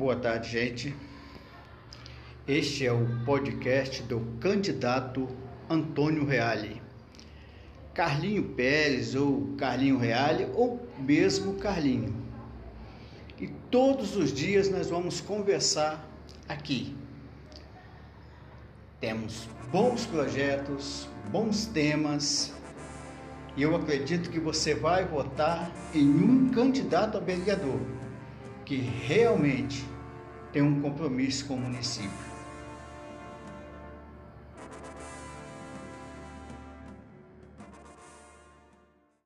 Boa tarde, gente. Este é o podcast do candidato Antônio Reale. Carlinho Pérez ou Carlinho Reale ou mesmo Carlinho. E todos os dias nós vamos conversar aqui. Temos bons projetos, bons temas, e eu acredito que você vai votar em um candidato a vereador que realmente tem um compromisso com o município.